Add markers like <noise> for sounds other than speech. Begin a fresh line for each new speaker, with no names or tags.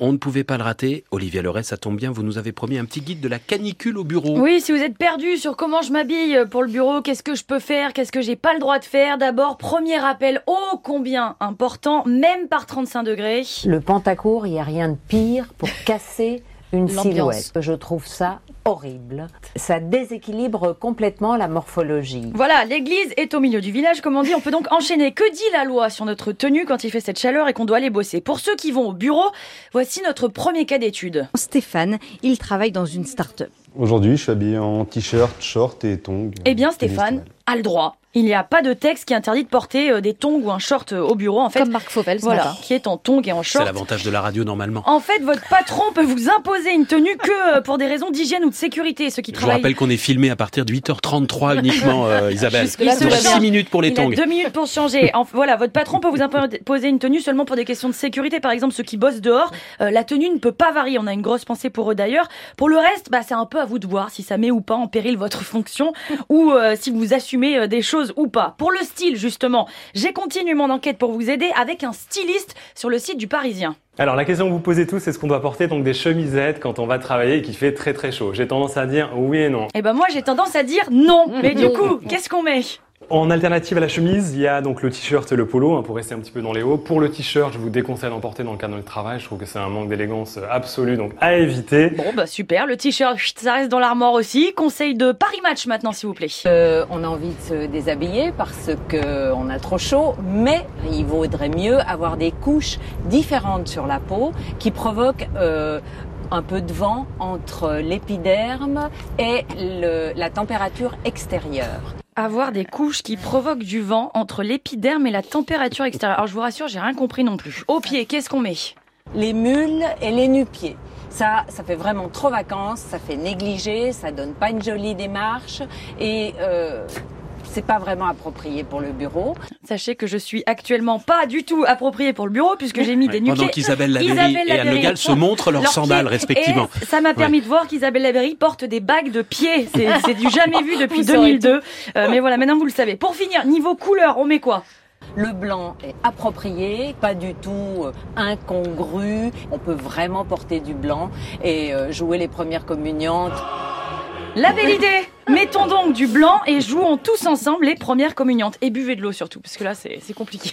On ne pouvait pas le rater. Olivia Leray, ça tombe bien, vous nous avez promis un petit guide de la canicule au bureau.
Oui, si vous êtes perdu sur comment je m'habille pour le bureau, qu'est-ce que je peux faire, qu'est-ce que j'ai pas le droit de faire, d'abord, premier rappel, ô combien important, même par 35 degrés.
Le pantacourt, il n'y a rien de pire pour casser une silhouette. Je trouve ça horrible. Ça déséquilibre complètement la morphologie.
Voilà, l'église est au milieu du village, comme on dit. On peut donc <laughs> enchaîner. Que dit la loi sur notre tenue quand il fait cette chaleur et qu'on doit aller bosser? Pour ceux qui vont au bureau, voici notre premier cas d'étude.
Stéphane, il travaille dans une start-up.
Aujourd'hui, je suis habillé en t-shirt, short et tongs.
Eh bien, Stéphane a le droit. Il n'y a pas de texte qui interdit de porter euh, des tongs ou un short euh, au bureau. En fait,
Comme Marc Fauvel ce
voilà,
matin.
qui est en tongs et en
C'est
short.
l'avantage de la radio normalement.
En fait, votre patron peut vous imposer une tenue que euh, pour des raisons d'hygiène ou de sécurité. Ceux qui
Je vous rappelle qu'on est filmé à partir de 8h33 uniquement, euh, <laughs> Isabelle.
Va bien.
6 minutes pour les
Il a
tongs.
deux minutes pour se changer. En- voilà, votre patron peut vous imposer une tenue seulement pour des questions de sécurité. Par exemple, ceux qui bossent dehors, euh, la tenue ne peut pas varier. On a une grosse pensée pour eux d'ailleurs. Pour le reste, bah, c'est un peu à vous de voir si ça met ou pas en péril votre fonction ou euh, si vous assumez euh, des choses ou pas. Pour le style, justement, j'ai continué mon enquête pour vous aider avec un styliste sur le site du Parisien.
Alors la question que vous posez tous, c'est ce qu'on doit porter donc des chemisettes quand on va travailler et qu'il fait très très chaud. J'ai tendance à dire oui et non.
Et ben moi, j'ai tendance à dire non. <laughs> Mais du coup, qu'est-ce qu'on met?
En alternative à la chemise, il y a donc le t-shirt et le polo hein, pour rester un petit peu dans les hauts. Pour le t-shirt, je vous déconseille d'en porter dans le cadre du travail. Je trouve que c'est un manque d'élégance absolu, donc à éviter.
Bon, bah super. Le t-shirt, chut, ça reste dans l'armoire aussi. Conseil de Paris Match maintenant, s'il vous plaît.
Euh, on a envie de se déshabiller parce que on a trop chaud, mais il vaudrait mieux avoir des couches différentes sur la peau qui provoquent euh, un peu de vent entre l'épiderme et le- la température extérieure.
Avoir des couches qui provoquent du vent entre l'épiderme et la température extérieure. Alors je vous rassure, j'ai rien compris non plus. Au pied, qu'est-ce qu'on met?
Les mules et les nu-pieds. Ça, ça fait vraiment trop vacances, ça fait négliger, ça donne pas une jolie démarche et euh, c'est pas vraiment approprié pour le bureau.
Sachez que je suis actuellement pas du tout appropriée pour le bureau puisque j'ai mis des
Pendant
nu-pieds.
qu'Isabelle Laberry
Isabelle
et Anne
Laberry
Le Gall se montrent leurs
leurs
sandales
pieds.
respectivement.
Et ça m'a permis de voir qu'Isabelle Laberry porte des bagues de pieds. <laughs> C'est du jamais vu depuis
Vous saurez
2002. Euh, mais voilà, maintenant vous le savez. Pour finir, niveau couleur, on met quoi?
Le blanc est approprié, pas du tout euh, incongru. On peut vraiment porter du blanc et euh, jouer les premières communiantes.
La belle idée Mettons donc du blanc et jouons tous ensemble les premières communiantes. Et buvez de l'eau surtout, parce que là c'est c'est compliqué.